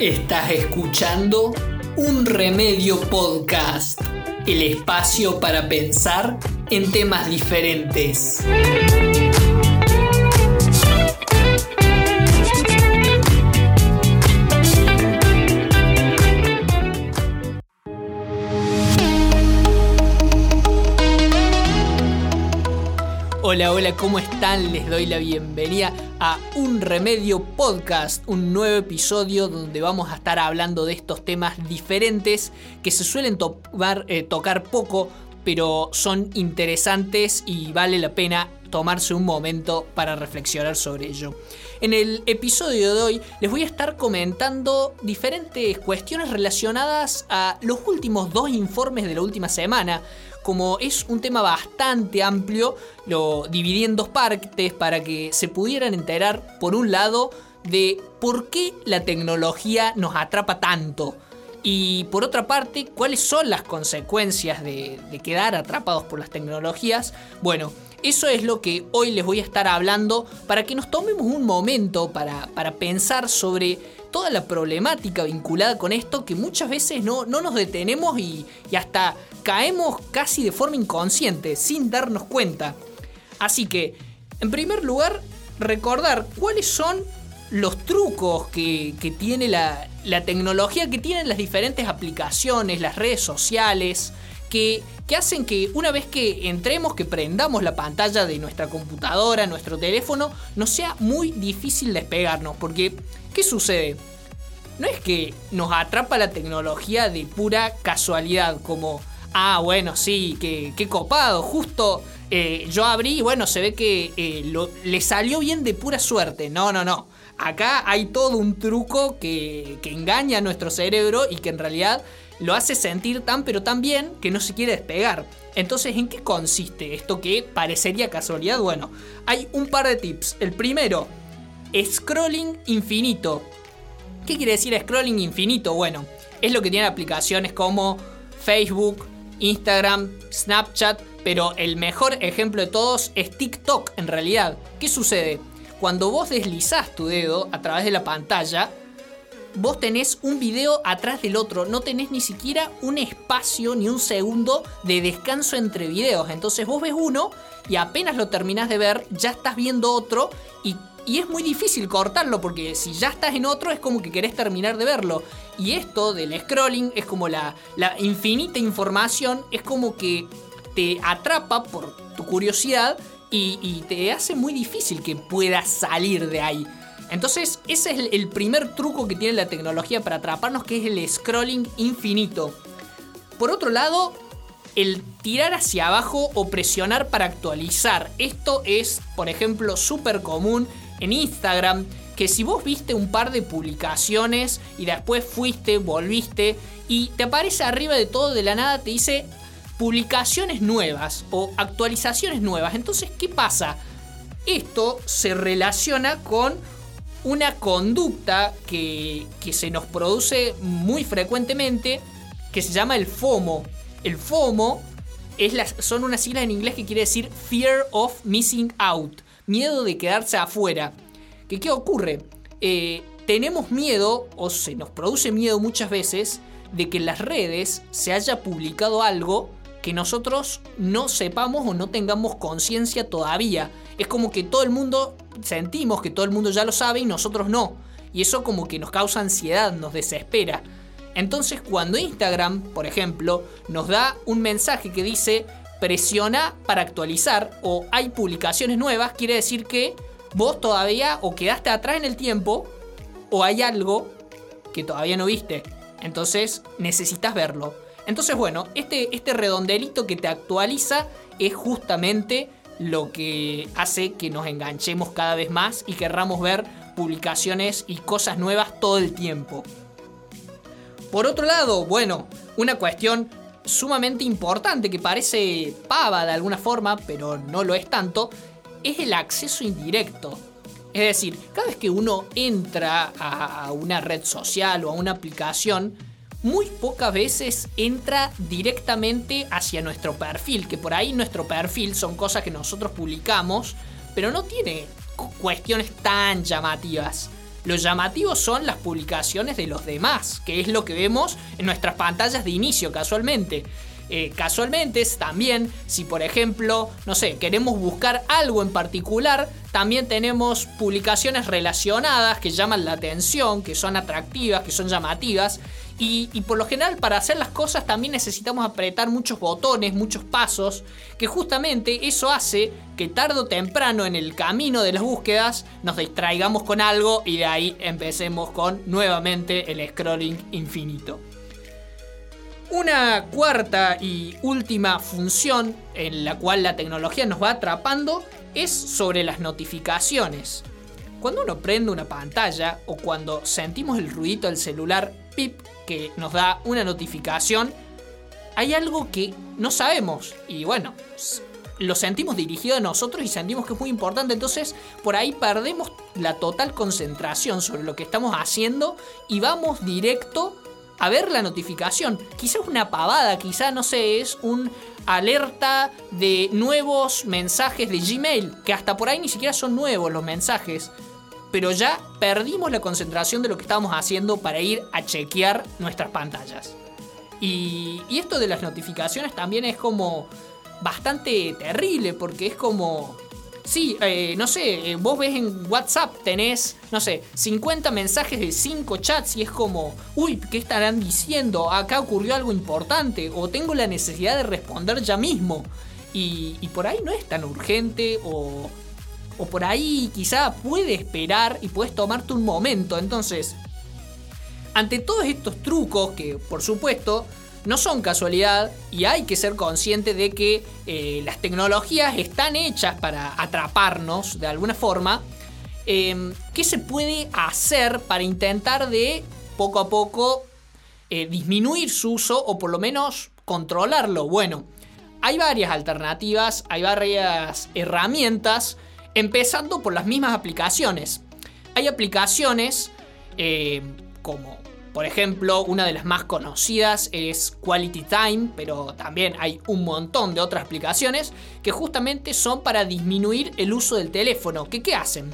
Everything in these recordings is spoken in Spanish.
Estás escuchando Un Remedio Podcast, el espacio para pensar en temas diferentes. Hola, hola, ¿cómo están? Les doy la bienvenida a Un Remedio Podcast, un nuevo episodio donde vamos a estar hablando de estos temas diferentes que se suelen eh, tocar poco, pero son interesantes y vale la pena tomarse un momento para reflexionar sobre ello. En el episodio de hoy les voy a estar comentando diferentes cuestiones relacionadas a los últimos dos informes de la última semana como es un tema bastante amplio, lo dividí en dos partes para que se pudieran enterar, por un lado, de por qué la tecnología nos atrapa tanto. Y por otra parte, cuáles son las consecuencias de, quedar atrapados por las tecnologías. Bueno, eso es lo que hoy les voy a estar hablando para que nos tomemos un momento para, para pensar sobre toda la problemática vinculada con esto que muchas veces no, no nos detenemos y, y hasta caemos casi de forma inconsciente, sin darnos cuenta. Así que, en primer lugar, recordar cuáles son los trucos que, tiene la, tecnología, que tienen las diferentes aplicaciones, las redes sociales, que, que, hacen que una vez que entremos, que prendamos la pantalla de nuestra computadora, nuestro teléfono, nos sea muy difícil despegarnos. Porque, ¿qué sucede? No es que nos atrapa la tecnología de pura casualidad, como Ah, bueno, sí, qué, copado. Justo eh, yo abrí y bueno, se ve que eh, le salió bien de pura suerte. No, no, no. Acá hay todo un truco que, que engaña a nuestro cerebro y que en realidad lo hace sentir tan pero tan bien que no se quiere despegar. Entonces, ¿en qué consiste esto que parecería casualidad? Bueno, hay un par de tips. El primero, scrolling infinito. ¿Qué quiere decir scrolling infinito? Bueno, es lo que tienen aplicaciones como Facebook, Instagram, Snapchat, pero el mejor ejemplo de todos es TikTok en realidad. ¿Qué sucede? Cuando vos deslizás tu dedo a través de la pantalla, vos tenés un video atrás del otro, no tenés ni siquiera un espacio ni un segundo de descanso entre videos. Entonces vos ves uno y apenas lo terminás de ver, ya estás viendo otro y y es muy difícil cortarlo porque si ya estás en otro es como que querés terminar de verlo. Y esto del scrolling es como la, la infinita información, es como que te atrapa por tu curiosidad y, te hace muy difícil que puedas salir de ahí. Entonces ese es el primer truco que tiene la tecnología para atraparnos, que es el scrolling infinito. Por otro lado, el tirar hacia abajo o presionar para actualizar. Esto es, por ejemplo, súper común en Instagram que si vos viste un par de publicaciones y después fuiste, volviste y te aparece arriba de todo de la nada, te dice publicaciones nuevas o actualizaciones nuevas. Entonces, ¿qué pasa? Esto se relaciona con una conducta que, que se nos produce muy frecuentemente que se llama el FOMO. El FOMO es son unas siglas en inglés que quiere decir Fear of Missing Out miedo de quedarse afuera. ¿Qué, ocurre? Eh, tenemos miedo, o se nos produce miedo muchas veces, de que en las redes se haya publicado algo que nosotros no sepamos o no tengamos conciencia todavía. Es como que todo el mundo sentimos que todo el mundo ya lo sabe y nosotros no. Y eso como que nos causa ansiedad, nos desespera. Entonces cuando Instagram, por ejemplo, nos da un mensaje que dice presiona para actualizar o hay publicaciones nuevas, quiere decir que vos todavía o quedaste atrás en el tiempo o hay algo que todavía no viste. Entonces necesitas verlo. Entonces bueno, este, este redondelito que te actualiza es justamente lo que hace que nos enganchemos cada vez más y querramos ver publicaciones y cosas nuevas todo el tiempo. Por otro lado, bueno, una cuestión sumamente importante, que parece pava de alguna forma, pero no lo es tanto, es el acceso indirecto. Es decir, cada vez que uno entra a una red social o a una aplicación, muy pocas veces entra directamente hacia nuestro perfil, que por ahí nuestro perfil son cosas que nosotros publicamos, pero no tiene cuestiones tan llamativas. Los llamativos son las publicaciones de los demás, que es lo que vemos en nuestras pantallas de inicio casualmente. Eh, casualmente también, si por ejemplo, no sé, queremos buscar algo en particular, también tenemos publicaciones relacionadas que llaman la atención, que son atractivas, que son llamativas. Y, por lo general para hacer las cosas también necesitamos apretar muchos botones, muchos pasos, que justamente eso hace que tarde o temprano en el camino de las búsquedas nos distraigamos con algo y de ahí empecemos con nuevamente el scrolling infinito. Una cuarta y última función en la cual la tecnología nos va atrapando es sobre las notificaciones. Cuando uno prende una pantalla o cuando sentimos el ruido del celular pip que nos da una notificación, hay algo que no sabemos y bueno, lo sentimos dirigido a nosotros y sentimos que es muy importante, entonces por ahí perdemos la total concentración sobre lo que estamos haciendo y vamos directo a ver la notificación. Quizás una pavada, quizás, no sé, es un alerta de nuevos mensajes de Gmail, que hasta por ahí ni siquiera son nuevos los mensajes. Pero ya perdimos la concentración de lo que estábamos haciendo para ir a chequear nuestras pantallas. Y, y esto de las notificaciones también es como bastante terrible, porque es como Sí, eh, no sé, eh, vos ves en WhatsApp, tenés, no sé, 50 mensajes de 5 chats y es como, uy, ¿qué estarán diciendo? Acá ocurrió algo importante o tengo la necesidad de responder ya mismo. Y, por ahí no es tan urgente o, o por ahí quizá puede esperar y puedes tomarte un momento. Entonces, ante todos estos trucos que, por supuesto, no son casualidad y hay que ser consciente de que eh, las tecnologías están hechas para atraparnos de alguna forma. Em, ¿Qué se puede hacer para intentar de poco a poco eh, disminuir su uso o por lo menos controlarlo? Bueno, hay varias alternativas, hay varias herramientas, empezando por las mismas aplicaciones. Hay aplicaciones eh, como por ejemplo, una de las más conocidas es Quality Time, pero también hay un montón de otras aplicaciones que justamente son para disminuir el uso del teléfono. ¿Qué, qué hacen?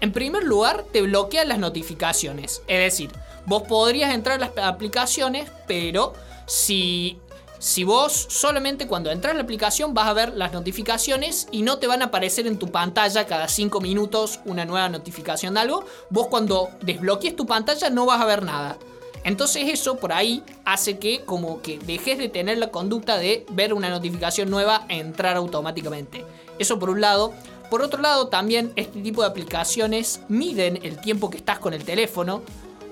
En primer lugar, te bloquean las notificaciones. Es decir, vos podrías entrar a las aplicaciones, pero si si vos solamente cuando entras en la aplicación vas a ver las notificaciones y no te van a aparecer en tu pantalla cada 5 minutos una nueva notificación de algo, vos cuando desbloquees tu pantalla no vas a ver nada. Entonces eso por ahí hace que como que dejes de tener la conducta de ver una notificación nueva e entrar automáticamente. Eso por un lado. Por otro lado también este tipo de aplicaciones miden el tiempo que estás con el teléfono.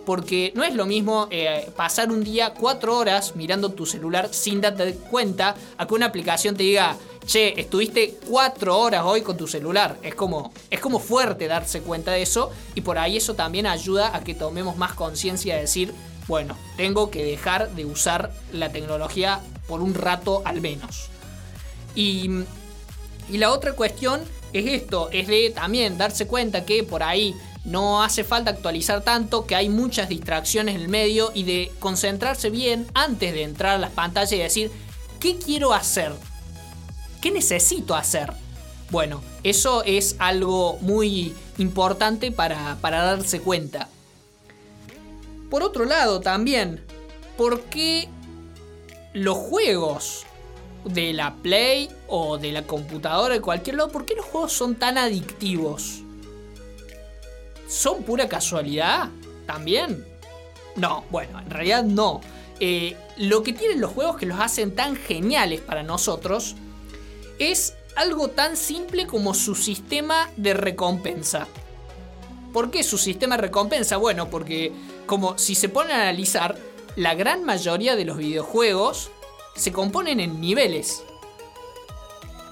Porque no es lo mismo eh, pasar un día 4 horas mirando tu celular sin darte cuenta a que una aplicación te diga, che, estuviste 4 horas hoy con tu celular. Es como, es como fuerte darse cuenta de eso y por ahí eso también ayuda a que tomemos más conciencia de decir, bueno, tengo que dejar de usar la tecnología por un rato al menos. Y, la otra cuestión es esto, es de también darse cuenta que por ahí no hace falta actualizar tanto, que hay muchas distracciones en el medio y de concentrarse bien antes de entrar a las pantallas y decir, ¿qué quiero hacer? ¿Qué necesito hacer? Bueno, eso es algo muy importante para, para darse cuenta. Por otro lado, también, ¿por qué los juegos de la Play o de la computadora, de cualquier lado, por qué los juegos son tan adictivos? ¿Son pura casualidad? ¿También? No, bueno, en realidad no. Eh, lo que tienen los juegos que los hacen tan geniales para nosotros es algo tan simple como su sistema de recompensa. ¿Por qué su sistema de recompensa? Bueno, porque como si se ponen a analizar, la gran mayoría de los videojuegos se componen en niveles.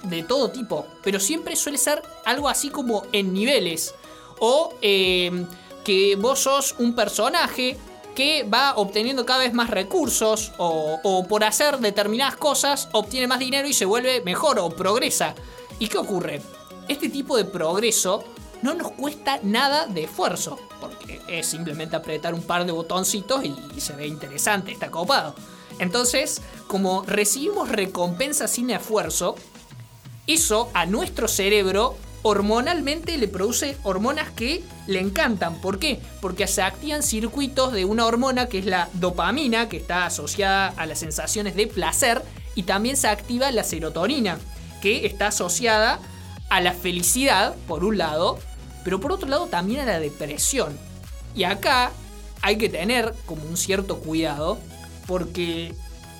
De todo tipo. Pero siempre suele ser algo así como en niveles. O em, que vos sos un personaje que va obteniendo cada vez más recursos. O, por hacer determinadas cosas obtiene más dinero y se vuelve mejor o progresa. ¿Y qué ocurre? Este tipo de progreso no nos cuesta nada de esfuerzo, porque es simplemente apretar un par de botoncitos y, se ve interesante, está copado. Entonces, como recibimos recompensa sin esfuerzo, eso a nuestro cerebro hormonalmente le produce hormonas que le encantan. ¿Por qué? Porque se activan circuitos de una hormona que es la dopamina, que está asociada a las sensaciones de placer, y también se activa la serotonina, que está asociada a la felicidad, por un lado, pero por otro lado también a la depresión. Y acá hay que tener como un cierto cuidado, porque,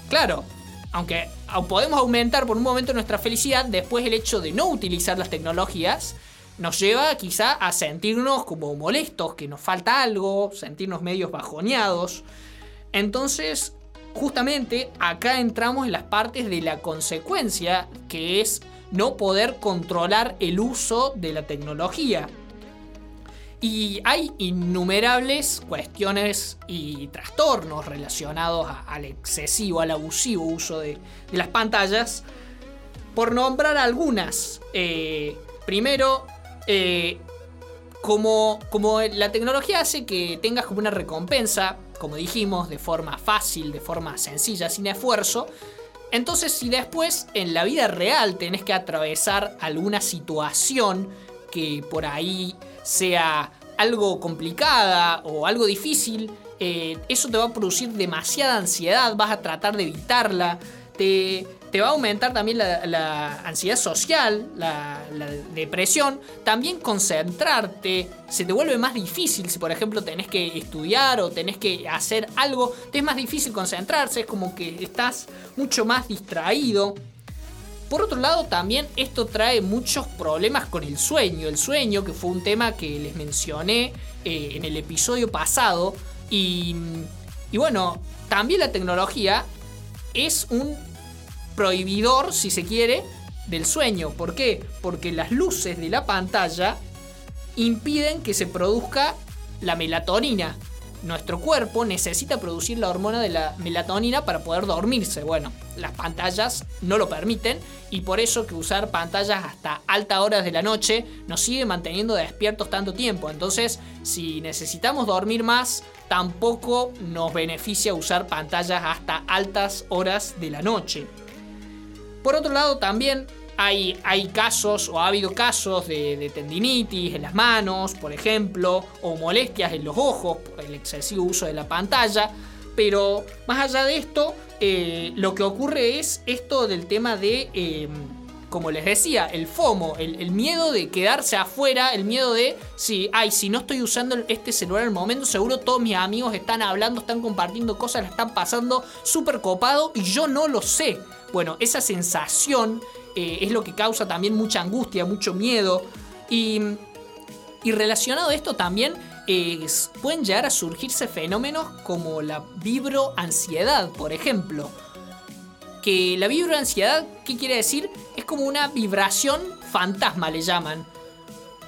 claro, aunque podemos aumentar por un momento nuestra felicidad, después el hecho de no utilizar las tecnologías nos lleva quizá a sentirnos como molestos, que nos falta algo, sentirnos medios bajoneados. Entonces, justamente acá entramos en las partes de la consecuencia, que es no poder controlar el uso de la tecnología. Y hay innumerables cuestiones y trastornos relacionados al excesivo, al abusivo uso de, las pantallas. Por nombrar algunas. Eh, primero, eh, como, como la tecnología hace que tengas como una recompensa, como dijimos, de forma fácil, de forma sencilla, sin esfuerzo, entonces si después en la vida real tenés que atravesar alguna situación que por ahí sea algo complicada o algo difícil, eh, eso te va a producir demasiada ansiedad, vas a tratar de evitarla, te, te va a aumentar también la, ansiedad social, la, depresión, también concentrarte, se te vuelve más difícil si por ejemplo tenés que estudiar o tenés que hacer algo, te es más difícil concentrarse, es como que estás mucho más distraído. Por otro lado, también esto trae muchos problemas con el sueño. El sueño, que fue un tema que les mencioné eh, en el episodio pasado. Y, y bueno, también la tecnología es un prohibidor, si se quiere, del sueño. ¿Por qué? Porque las luces de la pantalla impiden que se produzca la melatonina, nuestro cuerpo necesita producir la hormona de la melatonina para poder dormirse. Bueno, las pantallas no lo permiten y por eso que usar pantallas hasta altas horas de la noche nos sigue manteniendo despiertos tanto tiempo. Entonces, si necesitamos dormir más, tampoco nos beneficia usar pantallas hasta altas horas de la noche. Por otro lado, también hay, casos o ha habido casos de, tendinitis en las manos, por ejemplo, o molestias en los ojos por el excesivo uso de la pantalla. Pero más allá de esto, eh, lo que ocurre es esto del tema de, em, como les decía, el FOMO, el, miedo de quedarse afuera, el miedo de, si, ay, si no estoy usando este celular el momento, seguro todos mis amigos están hablando, están compartiendo cosas, están pasando súper copado y yo no lo sé. Bueno, esa sensación eh, es lo que causa también mucha angustia, mucho miedo. Y, relacionado a esto también pueden llegar a surgirse fenómenos como la vibroansiedad, por ejemplo. Que la vibroansiedad, ¿qué quiere decir? Es como una vibración fantasma, le llaman.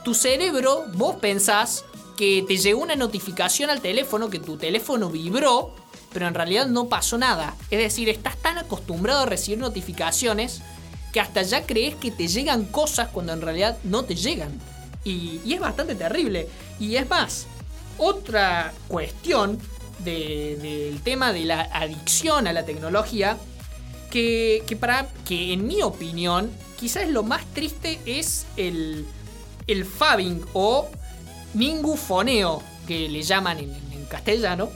Tu cerebro, vos pensás que te llegó una notificación al teléfono, que tu teléfono vibró, pero en realidad no pasó nada. Es decir, estás tan acostumbrado a recibir notificaciones que hasta ya crees que te llegan cosas cuando en realidad no te llegan. Y, es bastante terrible. Y es más, otra cuestión del tema de la adicción a la tecnología, que, para, que en mi opinión, quizás lo más triste es el, el fabbing o ningufoneo, que le llaman en, en castellano,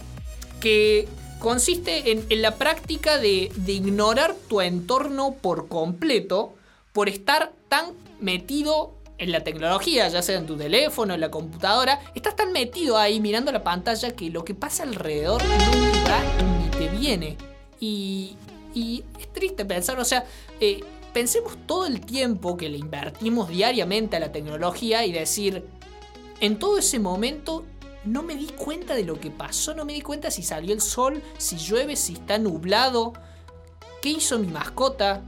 que consiste en, la práctica de, ignorar tu entorno por completo por estar tan metido en la tecnología, ya sea en tu teléfono, en la computadora, estás tan metido ahí mirando la pantalla que lo que pasa alrededor no ni te viene. Y, es triste pensar, o sea, eh, pensemos todo el tiempo que le invertimos diariamente a la tecnología y decir, en todo ese momento no me di cuenta de lo que pasó, no me di cuenta si salió el sol, si llueve, si está nublado. ¿Qué hizo mi mascota?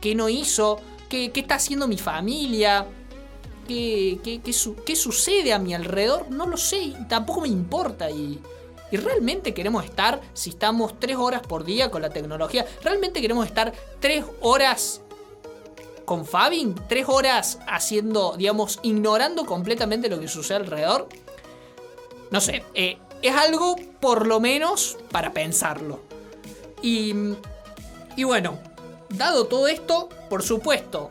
¿Qué no hizo? ¿Qué, está haciendo mi familia? ¿Qué, qué, sucede a mi alrededor? No lo sé, tampoco me importa. Y, y realmente queremos estar, si estamos tres horas por día con la tecnología, realmente queremos estar tres horas con Fabin, tres horas haciendo, digamos, ignorando completamente lo que sucede alrededor. No sé, eh, es algo por lo menos para pensarlo. Y, y bueno, dado todo esto, por supuesto,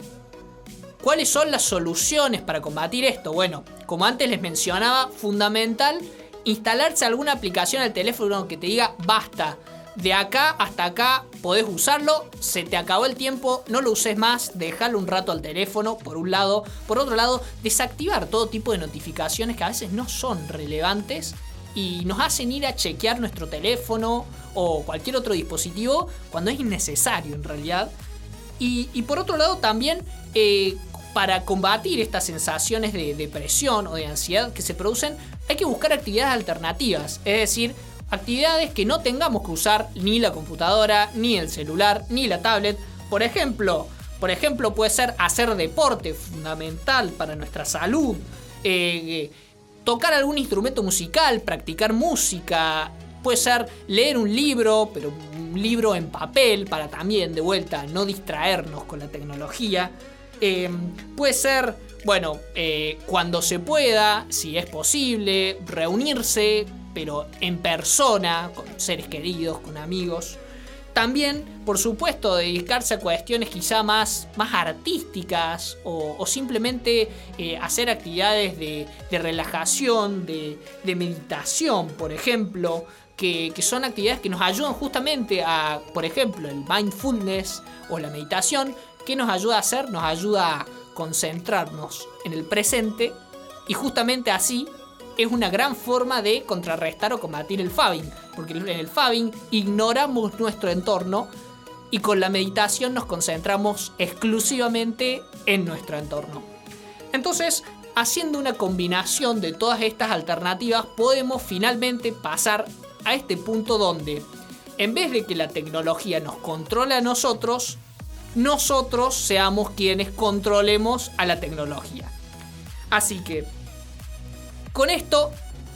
¿cuáles son las soluciones para combatir esto? Bueno, como antes les mencionaba, fundamental instalarse alguna aplicación al teléfono que te diga basta. De acá hasta acá podés usarlo, se te acabó el tiempo, no lo uses más, déjalo un rato al teléfono, por un lado. Por otro lado, desactivar todo tipo de notificaciones que a veces no son relevantes y nos hacen ir a chequear nuestro teléfono o cualquier otro dispositivo cuando es innecesario en realidad. Y, por otro lado también eh, para combatir estas sensaciones de depresión o de ansiedad que se producen hay que buscar actividades alternativas, es decir, actividades que no tengamos que usar ni la computadora, ni el celular, ni la tablet. Por ejemplo, por ejemplo puede ser hacer deporte, fundamental para nuestra salud. Eh, tocar algún instrumento musical, practicar música, puede ser leer un libro, pero un libro en papel para también, de vuelta, no distraernos con la tecnología. Em, puede ser, bueno, eh, cuando se pueda, si es posible, reunirse, pero en persona, con seres queridos, con amigos. También, por supuesto, dedicarse a cuestiones quizá más, más artísticas o, simplemente eh, hacer actividades de, relajación, de, meditación, por ejemplo, que, que, son actividades que nos ayudan justamente a, por ejemplo, el mindfulness o la meditación, que nos ayuda a hacer? Nos ayuda a concentrarnos en el presente y justamente así es una gran forma de contrarrestar o combatir el fabbing, porque en el fabbing ignoramos nuestro entorno y con la meditación nos concentramos exclusivamente en nuestro entorno. Entonces, haciendo una combinación de todas estas alternativas, podemos finalmente pasar a este punto donde, en vez de que la tecnología nos controle a nosotros, nosotros seamos quienes controlemos a la tecnología. Así que con esto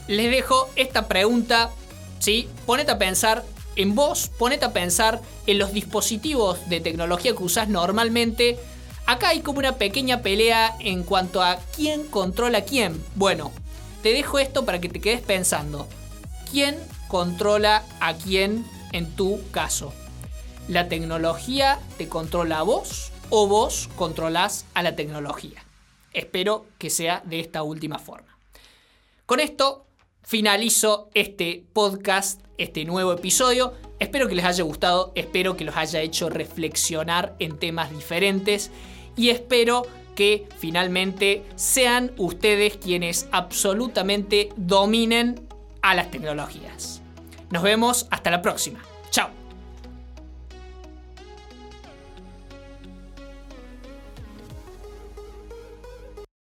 les dejo esta pregunta, ¿sí? Ponete a pensar en vos, ponete a pensar en los dispositivos de tecnología que usás normalmente. Acá hay como una pequeña pelea en cuanto a quién controla quién. Bueno, te dejo esto para que te quedes pensando. ¿Quién controla a quién en tu caso? ¿La tecnología te controla a vos o vos controlás a la tecnología? Espero que sea de esta última forma. Con esto finalizo este podcast, este nuevo episodio. Espero que les haya gustado, espero que los haya hecho reflexionar en temas diferentes y espero que finalmente sean ustedes quienes absolutamente dominen a las tecnologías. Nos vemos hasta la próxima.